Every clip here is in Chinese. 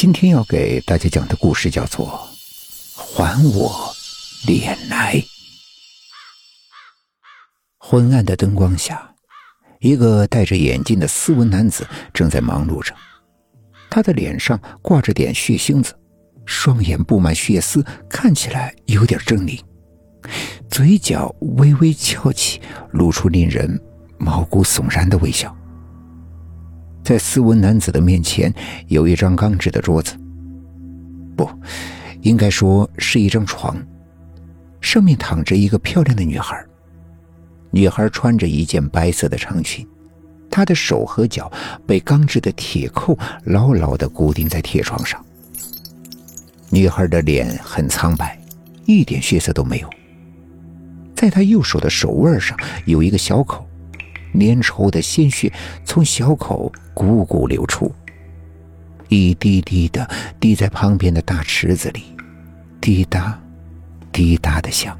今天要给大家讲的故事叫做《还我脸来》。昏暗的灯光下，一个戴着眼镜的斯文男子正在忙碌着。他的脸上挂着点血星子，双眼布满血丝，看起来有点狰狞，嘴角微微翘起，露出令人毛骨悚然的微笑。在斯文男子的面前有一张钢制的桌子，不，应该说是一张床，上面躺着一个漂亮的女孩。女孩穿着一件白色的长裙，她的手和脚被钢制的铁扣牢牢地固定在铁床上。女孩的脸很苍白，一点血色都没有。在她右手的手腕上有一个小口。粘稠的鲜血从小口汩汩流出，一滴滴的滴在旁边的大池子里，滴答，滴答的响。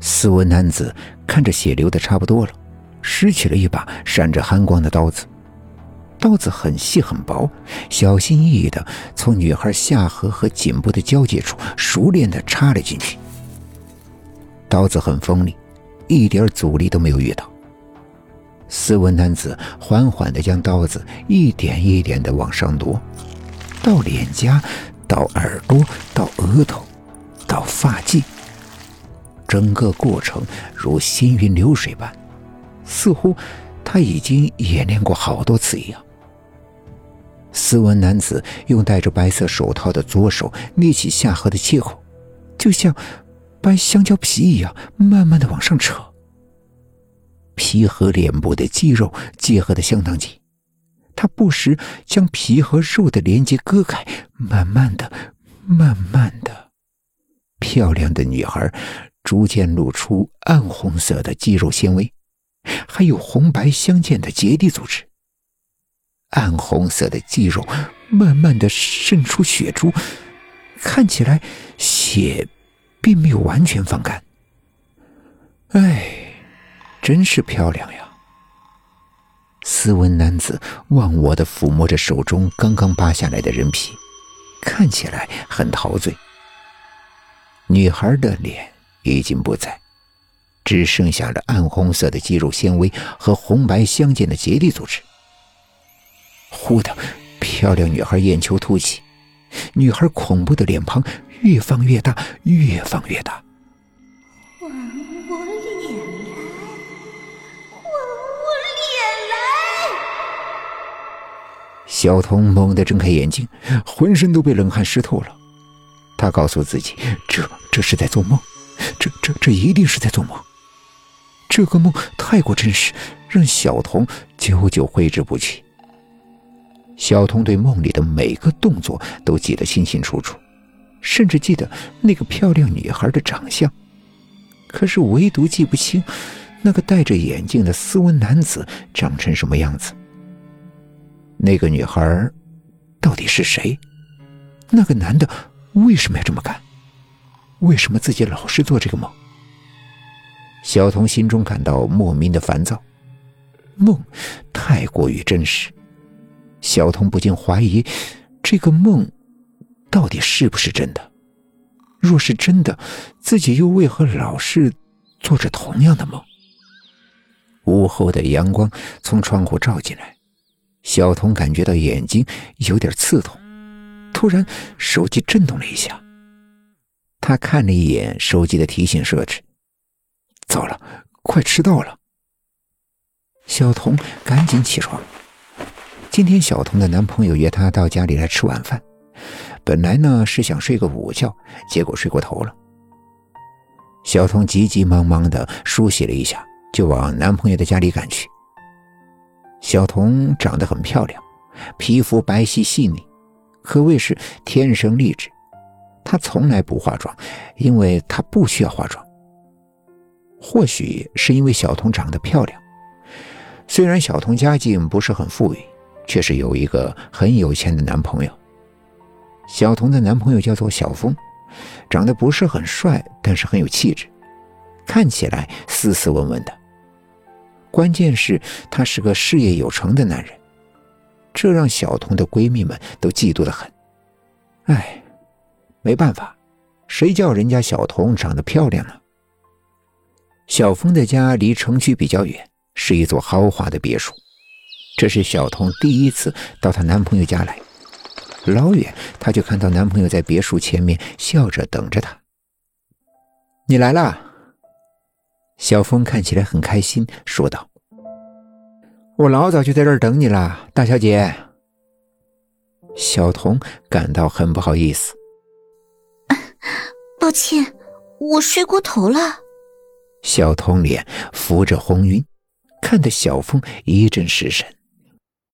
斯文男子看着血流的差不多了，拾起了一把闪着寒光的刀子。刀子很细很薄，小心翼翼的从女孩下颌和颈部的交界处熟练的插了进去。刀子很锋利，一点阻力都没有遇到。斯文男子缓缓地将刀子一点一点地往上挪，到脸颊，到耳朵，到额头，到发际。整个过程如行云流水般，似乎他已经演练过好多次一样。斯文男子用戴着白色手套的左手捏起下颌的切口，就像掰香蕉皮一样，慢慢的往上扯。皮和脸部的肌肉结合的相当紧，他不时将皮和肉的连接割开，慢慢的、慢慢的，漂亮的女孩逐渐露出暗红色的肌肉纤维，还有红白相间的结缔组织。暗红色的肌肉慢慢的渗出血珠，看起来血并没有完全放干。哎。真是漂亮呀！斯文男子忘我的抚摸着手中刚刚扒下来的人皮，看起来很陶醉。女孩的脸已经不在，只剩下了暗红色的肌肉纤维和红白相间的结缔组织。忽的，漂亮女孩眼球凸起，女孩恐怖的脸庞越放越大，越放越大。我脸来小童猛地睁开眼睛，浑身都被冷汗湿透了。他告诉自己：“这这是在做梦，这这这一定是在做梦。这个梦太过真实，让小童久久挥之不去。”小童对梦里的每个动作都记得清清楚楚，甚至记得那个漂亮女孩的长相，可是唯独记不清那个戴着眼镜的斯文男子长成什么样子。那个女孩到底是谁？那个男的为什么要这么干？为什么自己老是做这个梦？小童心中感到莫名的烦躁。梦太过于真实，小童不禁怀疑这个梦到底是不是真的。若是真的，自己又为何老是做着同样的梦？午后的阳光从窗户照进来。小童感觉到眼睛有点刺痛，突然手机震动了一下。他看了一眼手机的提醒设置，糟了，快迟到了。小童赶紧起床。今天小童的男朋友约她到家里来吃晚饭，本来呢是想睡个午觉，结果睡过头了。小童急急忙忙的梳洗了一下，就往男朋友的家里赶去。小童长得很漂亮，皮肤白皙细腻，可谓是天生丽质。她从来不化妆，因为她不需要化妆。或许是因为小童长得漂亮，虽然小童家境不是很富裕，却是有一个很有钱的男朋友。小童的男朋友叫做小峰，长得不是很帅，但是很有气质，看起来斯斯文文的。关键是，他是个事业有成的男人。这让小童的闺蜜们都嫉妒的很。哎，没办法，谁叫人家小童长得漂亮呢？小峰的家离城区比较远，是一座豪华的别墅。这是小童第一次到她男朋友家来，老远她就看到男朋友在别墅前面笑着等着她。你来了，小峰看起来很开心，说道：“我老早就在这儿等你了，大小姐。”小童感到很不好意思，抱歉，我睡过头了。小童脸浮着红晕，看得小峰一阵失神。